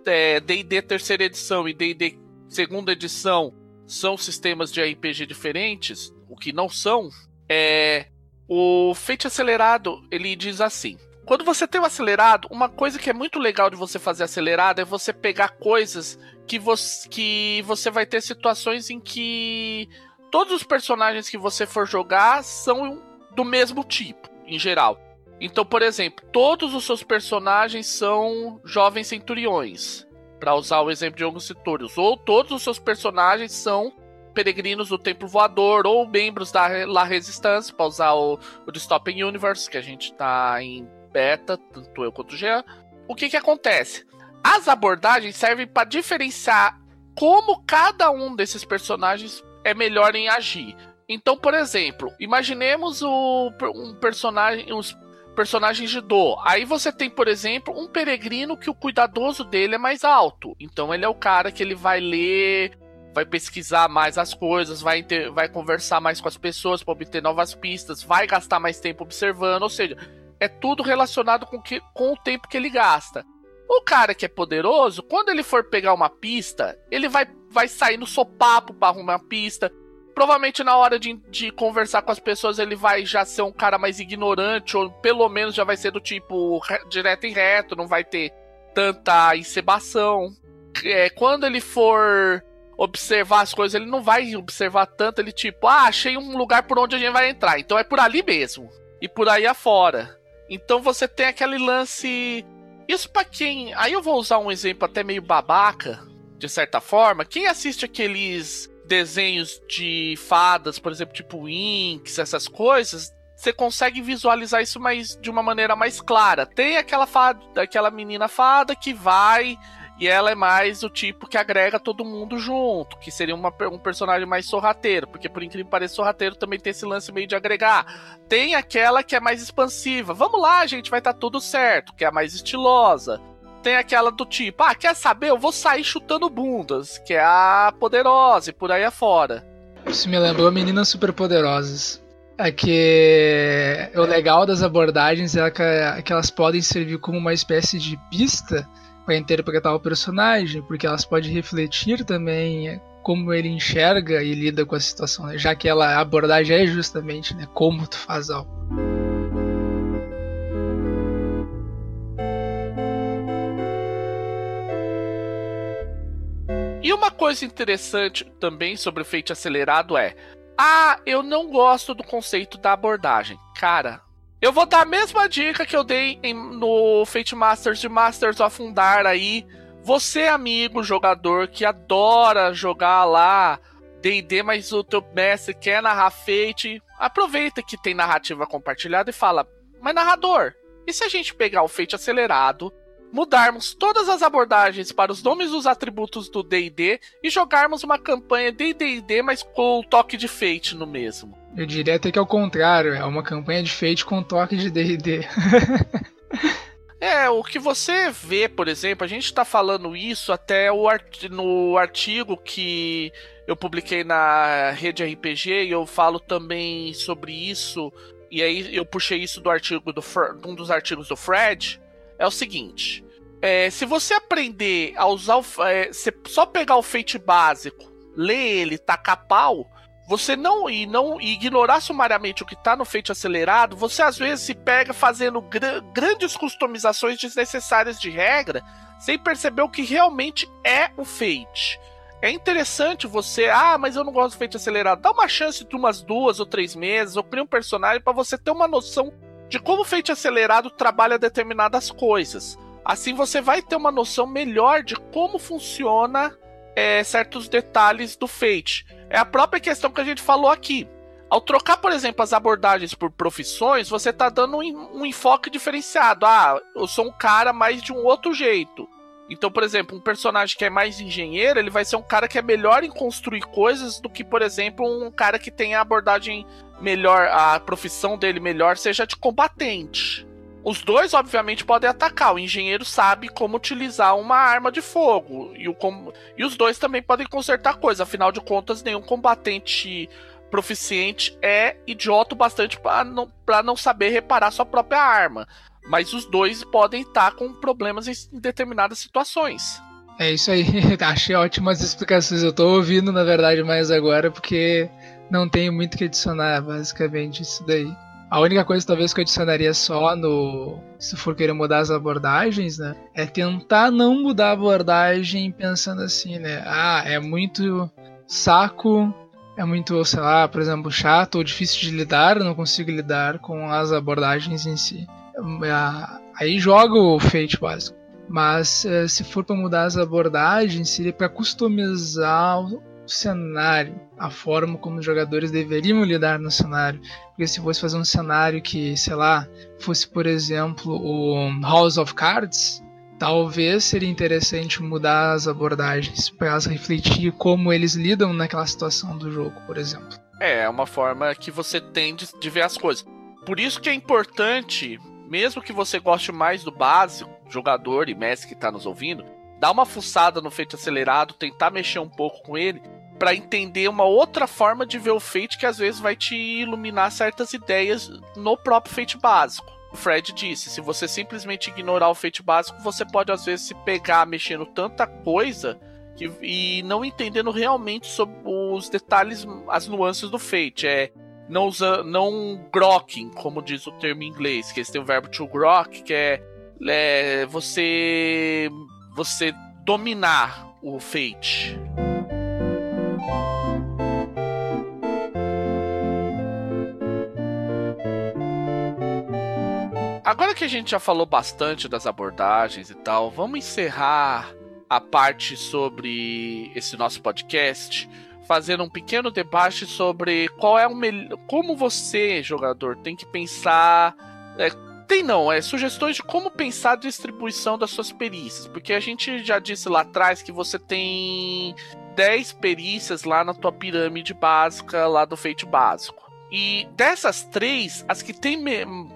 D&D é, terceira edição e D&D segunda edição são sistemas de RPG diferentes, o que não são. É, o Fate Acelerado ele diz assim: quando você tem o acelerado, uma coisa que é muito legal de você fazer acelerado é você pegar coisas que você, que você vai ter situações em que todos os personagens que você for jogar são do mesmo tipo, em geral. Então, por exemplo, todos os seus personagens são jovens centuriões, para usar o exemplo de alguns setores, ou todos os seus personagens são peregrinos do Templo Voador ou membros da La Resistance, para usar o, o Dystopian Universe, que a gente está em beta, tanto eu quanto o Jean. O que que acontece? As abordagens servem para diferenciar como cada um desses personagens é melhor em agir. Então, por exemplo, imaginemos o, um personagem, os personagens de Do. Aí você tem, por exemplo, um peregrino que o cuidadoso dele é mais alto. Então ele é o cara que ele vai ler, vai pesquisar mais as coisas, vai, ter, vai conversar mais com as pessoas para obter novas pistas, vai gastar mais tempo observando, ou seja, é tudo relacionado com, que, com o tempo que ele gasta. O cara que é poderoso, quando ele for pegar uma pista, ele vai, vai sair no sopapo pra arrumar a pista. Provavelmente na hora de, de conversar com as pessoas ele vai já ser um cara mais ignorante, ou pelo menos já vai ser do tipo re, direto e reto, não vai ter tanta encebação. É, quando ele for observar as coisas, ele não vai observar tanto, ele tipo, ah, achei um lugar por onde a gente vai entrar, então é por ali mesmo. E por aí afora. Então você tem aquele lance. Isso para quem. Aí eu vou usar um exemplo até meio babaca, de certa forma. Quem assiste aqueles desenhos de fadas, por exemplo, tipo Winx, essas coisas, você consegue visualizar isso mais de uma maneira mais clara. Tem aquela fada, aquela menina fada que vai e ela é mais o tipo que agrega todo mundo junto, que seria uma, um personagem mais sorrateiro, porque por incrível que pareça, sorrateiro também tem esse lance meio de agregar. Tem aquela que é mais expansiva, vamos lá, gente, vai estar tá tudo certo, que é a mais estilosa. Tem aquela do tipo, ah, quer saber? Eu vou sair chutando bundas, que é a poderosa e por aí afora. Isso me lembrou Meninas Superpoderosas. É que o legal das abordagens é que elas podem servir como uma espécie de pista para interpretar o personagem, porque elas podem refletir também como ele enxerga e lida com a situação, né? já que ela, a abordagem é justamente né, como tu faz algo. E uma coisa interessante também sobre o feito acelerado é: ah, eu não gosto do conceito da abordagem. Cara, eu vou dar a mesma dica que eu dei em, no Fate Masters de Masters of Undar aí. Você, amigo jogador que adora jogar lá D&D, mas o teu mestre quer narrar Fate, aproveita que tem narrativa compartilhada e fala: "Mas narrador, e se a gente pegar o Fate acelerado, mudarmos todas as abordagens para os nomes dos atributos do D&D e jogarmos uma campanha de D&D, mas com o toque de Fate no mesmo?" Eu diria até que é o contrário, é uma campanha de Fate com toque de D&D. é, o que você vê, por exemplo, a gente está falando isso até art no artigo que eu publiquei na rede RPG e eu falo também sobre isso. E aí eu puxei isso do artigo do um dos artigos do Fred. É o seguinte: é, se você aprender a usar o, é, só pegar o Fate básico, ler ele, tacar pau, você não e não ignorar sumariamente o que está no feito acelerado, você às vezes se pega fazendo gr grandes customizações desnecessárias de regra sem perceber o que realmente é o Fate. É interessante você, ah, mas eu não gosto do Fate acelerado. Dá uma chance de umas duas ou três meses, ou cria um personagem para você ter uma noção de como o Fate acelerado trabalha determinadas coisas. Assim você vai ter uma noção melhor de como funciona é, certos detalhes do Fate. É a própria questão que a gente falou aqui. Ao trocar, por exemplo, as abordagens por profissões, você está dando um, um, enfoque diferenciado. Ah, eu sou um cara mais de um outro jeito. Então, por exemplo, um personagem que é mais engenheiro, ele vai ser um cara que é melhor em construir coisas do que, por exemplo, um cara que tem a abordagem melhor, a profissão dele melhor seja de combatente. Os dois, obviamente, podem atacar. O engenheiro sabe como utilizar uma arma de fogo. E, o com... e os dois também podem consertar coisas. Afinal de contas, nenhum combatente proficiente é idiota bastante para não, não saber reparar sua própria arma. Mas os dois podem estar com problemas em determinadas situações. É isso aí, achei ótimas explicações. Eu tô ouvindo, na verdade, mais agora, porque não tenho muito que adicionar, basicamente, isso daí. A única coisa talvez que eu adicionaria só no. Se for querer mudar as abordagens, né? É tentar não mudar a abordagem pensando assim, né? Ah, é muito saco, é muito, sei lá, por exemplo, chato ou difícil de lidar, não consigo lidar com as abordagens em si. É, aí joga o Fate básico. Mas eh, se for para mudar as abordagens, seria para customizar cenário, a forma como os jogadores deveriam lidar no cenário. Porque se fosse fazer um cenário que, sei lá, fosse, por exemplo, o House of Cards, talvez seria interessante mudar as abordagens para elas refletir como eles lidam naquela situação do jogo, por exemplo. É, é uma forma que você tem de, de ver as coisas. Por isso que é importante, mesmo que você goste mais do básico, jogador e mestre que está nos ouvindo, dar uma fuçada no feito acelerado, tentar mexer um pouco com ele, para entender uma outra forma de ver o Fate que às vezes vai te iluminar certas ideias no próprio Fate básico. o Fred disse, se você simplesmente ignorar o feito básico, você pode às vezes se pegar mexendo tanta coisa que, e não entendendo realmente sobre os detalhes, as nuances do fate. É não usa, não grokking, como diz o termo em inglês, que eles têm o verbo to grok, que é, é você você dominar o fate. Agora que a gente já falou bastante das abordagens e tal, vamos encerrar a parte sobre esse nosso podcast fazendo um pequeno debate sobre qual é o melhor. Como você, jogador, tem que pensar. É, tem não, é sugestões de como pensar a distribuição das suas perícias. Porque a gente já disse lá atrás que você tem 10 perícias lá na tua pirâmide básica, lá do feito básico. E dessas três, as que tem,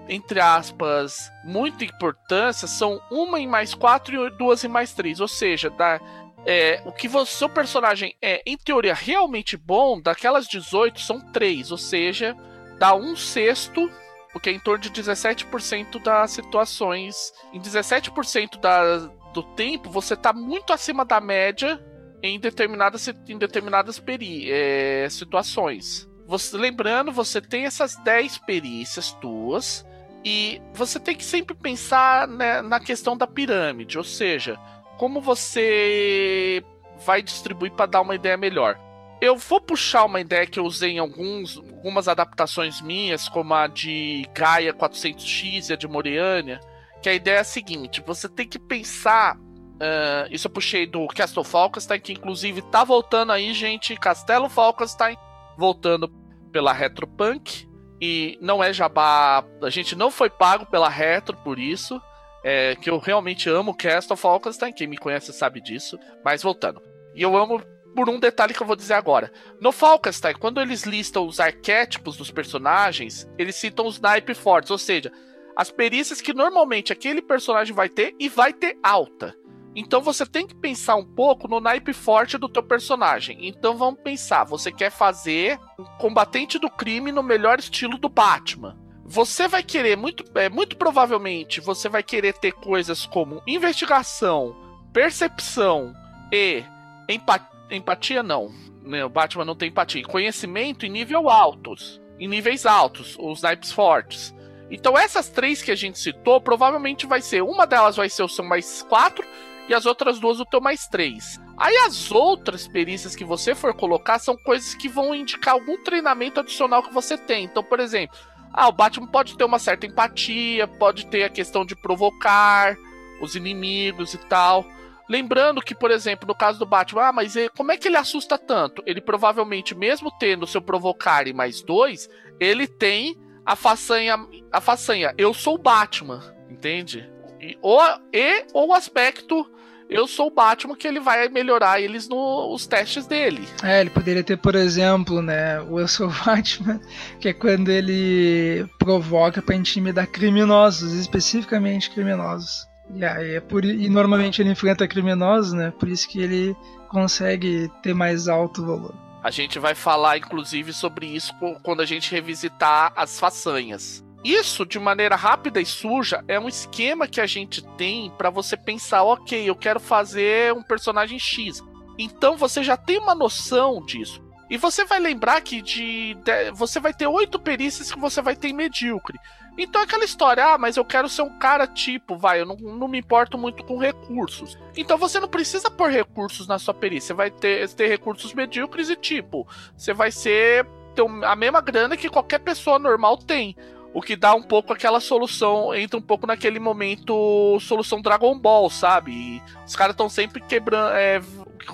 entre aspas, muita importância são uma em mais quatro e duas em mais três. Ou seja, da, é, o que o seu personagem é, em teoria, realmente bom, daquelas 18 são 3, ou seja, dá um sexto, o que é em torno de 17% das situações. Em 17% da, do tempo, você está muito acima da média em determinadas, em determinadas peri, é, situações. Você, lembrando, você tem essas 10 perícias tuas. E você tem que sempre pensar né, na questão da pirâmide, ou seja, como você vai distribuir para dar uma ideia melhor. Eu vou puxar uma ideia que eu usei em alguns, algumas adaptações minhas, como a de Gaia 400X e a de Moriania, que a ideia é a seguinte: você tem que pensar. Uh, isso eu puxei do Castle Falkenstein, que inclusive tá voltando aí, gente. Castelo Falkenstein voltando pela Retropunk. E não é jabá. A gente não foi pago pela Retro por isso é, que eu realmente amo Castle Falkenstein, quem me conhece sabe disso. Mas voltando. E eu amo por um detalhe que eu vou dizer agora. No Falkenstein, quando eles listam os arquétipos dos personagens, eles citam os naipe fortes, ou seja, as perícias que normalmente aquele personagem vai ter e vai ter alta. Então você tem que pensar um pouco no naipe forte do teu personagem. Então vamos pensar, você quer fazer um combatente do crime no melhor estilo do Batman você vai querer muito, é, muito provavelmente você vai querer ter coisas como investigação, percepção e empatia, empatia não, né, o Batman não tem empatia, conhecimento em nível altos, em níveis altos, os naipes fortes. Então essas três que a gente citou, provavelmente vai ser uma delas vai ser o seu mais quatro e as outras duas o teu mais três. Aí as outras perícias que você for colocar são coisas que vão indicar algum treinamento adicional que você tem. Então, por exemplo, ah, o Batman pode ter uma certa empatia, pode ter a questão de provocar os inimigos e tal. Lembrando que, por exemplo, no caso do Batman, ah, mas como é que ele assusta tanto? Ele provavelmente, mesmo tendo seu provocar e mais dois, ele tem a façanha, a façanha, eu sou o Batman, entende? E, ou, e ou o aspecto eu sou o Batman que ele vai melhorar eles nos testes dele. É, ele poderia ter, por exemplo, né, o Eu sou o Batman, que é quando ele provoca para intimidar criminosos, especificamente criminosos. E aí é por e normalmente ele enfrenta criminosos, né? Por isso que ele consegue ter mais alto valor. A gente vai falar inclusive sobre isso quando a gente revisitar as façanhas. Isso, de maneira rápida e suja, é um esquema que a gente tem para você pensar, ok, eu quero fazer um personagem X. Então você já tem uma noção disso. E você vai lembrar que de, de você vai ter oito perícias que você vai ter medíocre. Então aquela história, ah, mas eu quero ser um cara tipo, vai, eu não, não me importo muito com recursos. Então você não precisa pôr recursos na sua perícia, vai ter, ter recursos medíocres e tipo, você vai ser ter a mesma grana que qualquer pessoa normal tem. O que dá um pouco aquela solução, entra um pouco naquele momento solução Dragon Ball, sabe? E os caras estão sempre quebrando. É,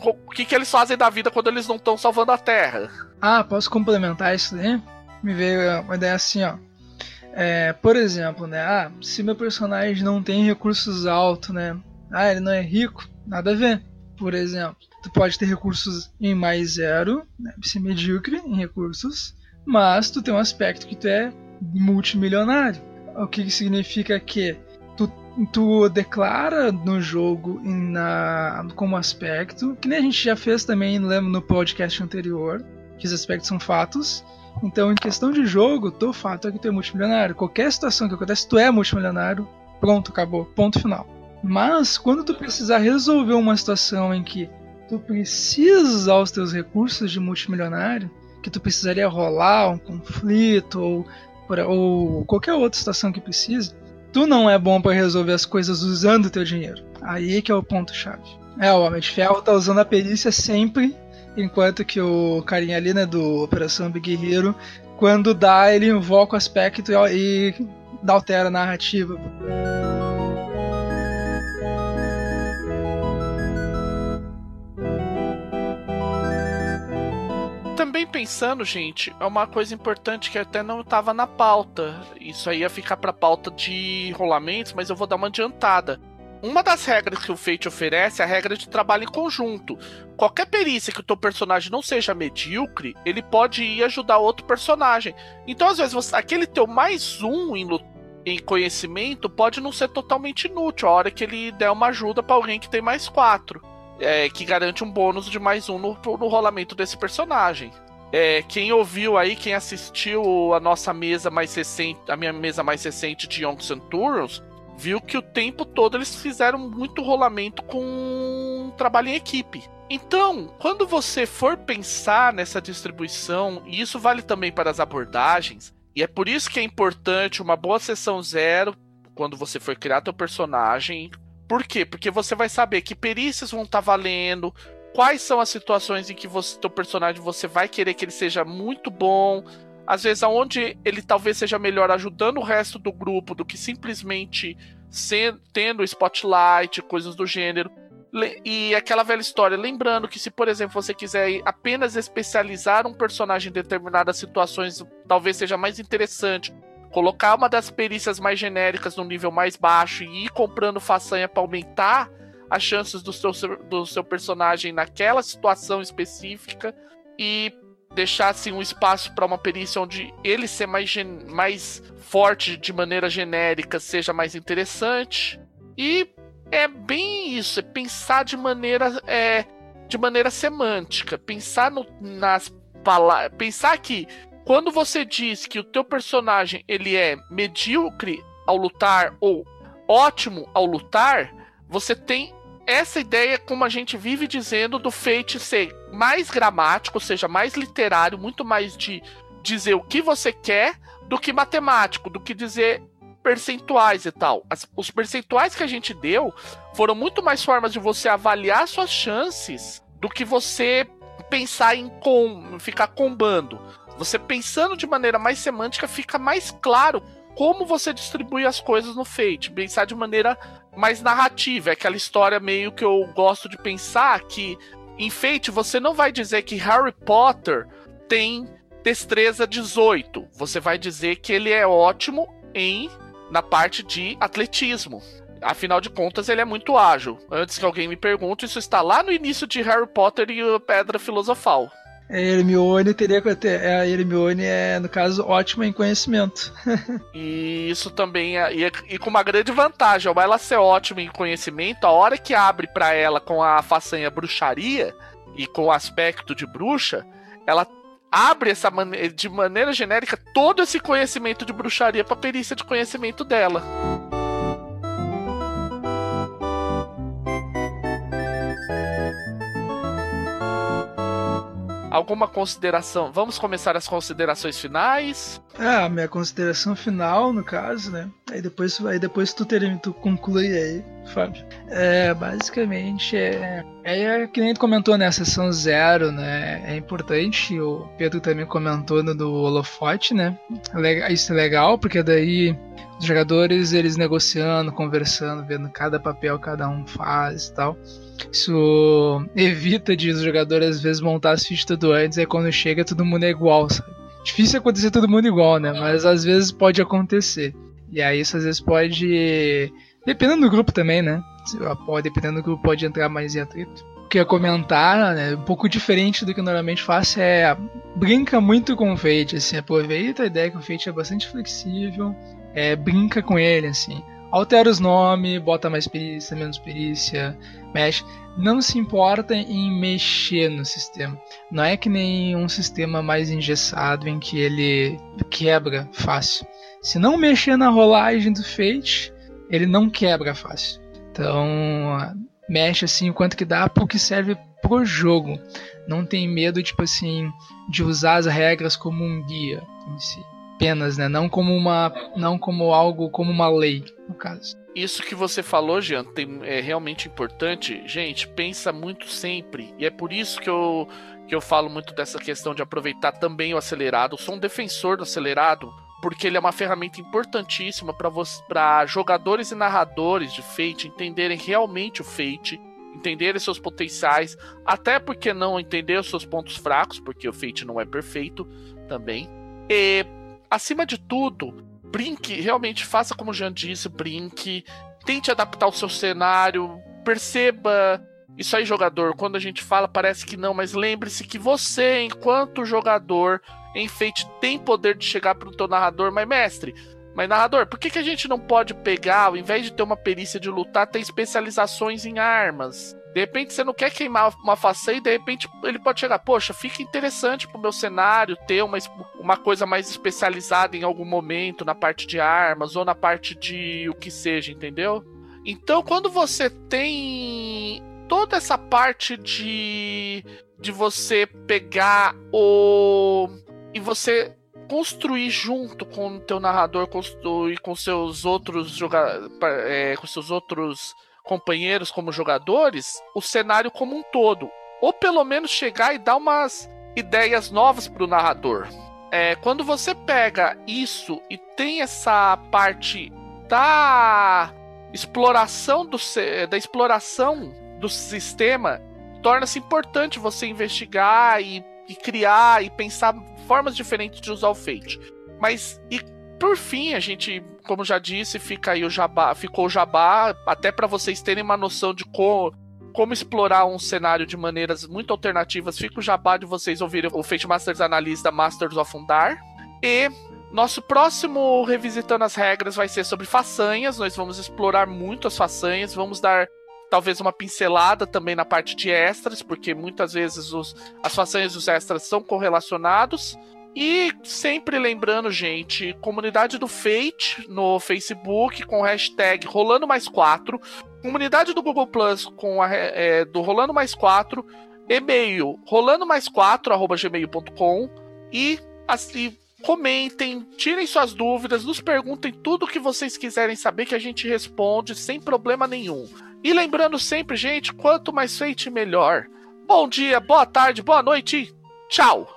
o que, que eles fazem da vida quando eles não estão salvando a Terra? Ah, posso complementar isso daí? Me veio uma ideia assim, ó. É, por exemplo, né? Ah, se meu personagem não tem recursos altos, né? Ah, ele não é rico, nada a ver. Por exemplo, tu pode ter recursos em mais zero, né? ser medíocre em recursos, mas tu tem um aspecto que tu é multimilionário. O que significa que tu, tu declara no jogo na, como aspecto, que nem a gente já fez também, lembro no podcast anterior, que esses aspectos são fatos. Então, em questão de jogo, o fato é que tu é multimilionário. Qualquer situação que acontece, tu é multimilionário. Pronto, acabou. Ponto final. Mas, quando tu precisar resolver uma situação em que tu precisa os teus recursos de multimilionário, que tu precisaria rolar um conflito ou, ou qualquer outra situação que precise, tu não é bom para resolver as coisas usando o teu dinheiro. Aí que é o ponto chave. É, o Homem de Ferro tá usando a perícia sempre, enquanto que o carinha ali, né, do Operação Big Hero, quando dá, ele invoca o aspecto e, e altera a narrativa. Também pensando, gente, é uma coisa importante que até não estava na pauta. Isso aí ia ficar para pauta de rolamentos, mas eu vou dar uma adiantada. Uma das regras que o Fate oferece é a regra de trabalho em conjunto. Qualquer perícia que o teu personagem não seja medíocre, ele pode ir ajudar outro personagem. Então, às vezes, você, aquele teu mais um em, em conhecimento pode não ser totalmente inútil a hora que ele der uma ajuda para alguém que tem mais quatro. É, que garante um bônus de mais um no, no rolamento desse personagem. É, quem ouviu aí, quem assistiu a nossa mesa mais recente, a minha mesa mais recente de Young Centurions, viu que o tempo todo eles fizeram muito rolamento com trabalho em equipe. Então, quando você for pensar nessa distribuição, e isso vale também para as abordagens, e é por isso que é importante uma boa sessão zero quando você for criar teu personagem. Por quê? Porque você vai saber que perícias vão estar tá valendo, quais são as situações em que você, teu personagem você vai querer que ele seja muito bom, às vezes aonde ele talvez seja melhor ajudando o resto do grupo do que simplesmente sendo, tendo spotlight, coisas do gênero. E aquela velha história, lembrando que se, por exemplo, você quiser apenas especializar um personagem em determinadas situações, talvez seja mais interessante colocar uma das perícias mais genéricas no nível mais baixo e ir comprando façanha para aumentar as chances do seu, do seu personagem naquela situação específica e deixar assim, um espaço para uma perícia onde ele ser mais, mais forte de maneira genérica seja mais interessante. E é bem isso, é pensar de maneira é, de maneira semântica, pensar no, nas palavras, pensar que quando você diz que o teu personagem ele é medíocre ao lutar ou ótimo ao lutar, você tem essa ideia, como a gente vive dizendo, do Fate ser mais gramático, ou seja, mais literário, muito mais de dizer o que você quer do que matemático, do que dizer percentuais e tal. As, os percentuais que a gente deu foram muito mais formas de você avaliar suas chances do que você pensar em com, ficar combando. Você pensando de maneira mais semântica fica mais claro como você distribui as coisas no Fate, pensar de maneira mais narrativa, é aquela história meio que eu gosto de pensar que em Fate você não vai dizer que Harry Potter tem destreza 18, você vai dizer que ele é ótimo em na parte de atletismo. Afinal de contas, ele é muito ágil. Antes que alguém me pergunte, isso está lá no início de Harry Potter e a Pedra Filosofal. A Hermione teria que ter. É, Hermione é, no caso, ótima em conhecimento. e isso também é, e, é, e, com uma grande vantagem, ao ela ser ótima em conhecimento, a hora que abre para ela com a façanha bruxaria e com o aspecto de bruxa, ela abre essa de maneira genérica todo esse conhecimento de bruxaria para perícia de conhecimento dela. Alguma consideração? Vamos começar as considerações finais? Ah, minha consideração final, no caso, né? Aí depois, aí depois tu, ter, tu conclui aí, Fábio. É, basicamente, é, é que nem tu comentou, né? A sessão zero, né? É importante, o Pedro também comentou no do holofote, né? Isso é legal, porque daí os jogadores, eles negociando, conversando, vendo cada papel cada um faz e tal. Isso evita de os jogadores às vezes montar as fichas tudo antes, aí quando chega todo mundo é igual, sabe? Difícil acontecer todo mundo igual, né? Mas às vezes pode acontecer. E aí isso às vezes pode. Dependendo do grupo também, né? Dependendo do grupo pode entrar mais em atrito. O que eu ia comentar, né? Um pouco diferente do que eu normalmente faço é. Brinca muito com o Fate, assim. Aproveita a ideia que o Fate é bastante flexível. É, brinca com ele, assim altera os nomes, bota mais perícia, menos perícia, Não se importa em mexer no sistema. Não é que nem um sistema mais engessado em que ele quebra fácil. Se não mexer na rolagem do Fate, ele não quebra fácil. Então, mexe assim o quanto que dá porque serve pro jogo. Não tem medo, tipo assim, de usar as regras como um guia em si. Apenas, né? Não como uma. Não como algo, como uma lei, no caso. Isso que você falou, Jean, tem, é realmente importante. Gente, pensa muito sempre. E é por isso que eu, que eu falo muito dessa questão de aproveitar também o acelerado. Eu sou um defensor do acelerado, porque ele é uma ferramenta importantíssima para jogadores e narradores de Fate entenderem realmente o Fate entenderem seus potenciais, até porque não entender os seus pontos fracos, porque o Fate não é perfeito também. E, acima de tudo, brinque, realmente faça como o Jean disse, brinque, tente adaptar o seu cenário, perceba. Isso aí, jogador, quando a gente fala, parece que não, mas lembre-se que você, enquanto jogador, em Fate, tem poder de chegar para o teu narrador, mas mestre, mas, narrador, por que, que a gente não pode pegar, ao invés de ter uma perícia de lutar, ter especializações em armas? De repente você não quer queimar uma façanha e de repente ele pode chegar, poxa, fica interessante pro meu cenário ter uma, uma coisa mais especializada em algum momento na parte de armas ou na parte de o que seja, entendeu? Então quando você tem toda essa parte de de você pegar o e você construir junto com o teu narrador, construir com seus outros jogadores, é, com seus outros companheiros como jogadores, o cenário como um todo, ou pelo menos chegar e dar umas ideias novas para o narrador. É, quando você pega isso e tem essa parte da exploração do da exploração do sistema, torna-se importante você investigar e, e criar e pensar formas diferentes de usar o Fate. Mas e por fim, a gente, como já disse, fica aí o jabá, ficou o jabá, até para vocês terem uma noção de como, como explorar um cenário de maneiras muito alternativas. Fica o jabá de vocês ouvirem o Fate Masters Analista Masters of Undar. E nosso próximo Revisitando as Regras vai ser sobre façanhas. Nós vamos explorar muito as façanhas, vamos dar talvez uma pincelada também na parte de extras, porque muitas vezes os, as façanhas e os extras são correlacionados. E sempre lembrando, gente, comunidade do Fate no Facebook com hashtag Rolando Mais 4, comunidade do Google Plus com a, é, do Rolando Mais 4, e-mail rolando mais 4 arroba gmail.com e assim comentem, tirem suas dúvidas, nos perguntem tudo o que vocês quiserem saber que a gente responde sem problema nenhum. E lembrando sempre, gente, quanto mais Fate melhor. Bom dia, boa tarde, boa noite, tchau!